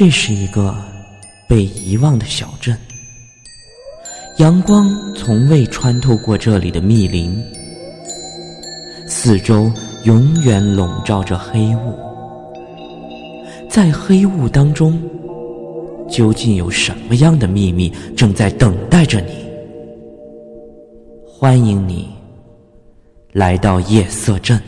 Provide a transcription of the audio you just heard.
这是一个被遗忘的小镇。阳光从未穿透过这里的密林四周永远笼罩着黑雾。在黑雾当中究竟有什么样的秘密正在等待着你？欢迎你来到夜色镇。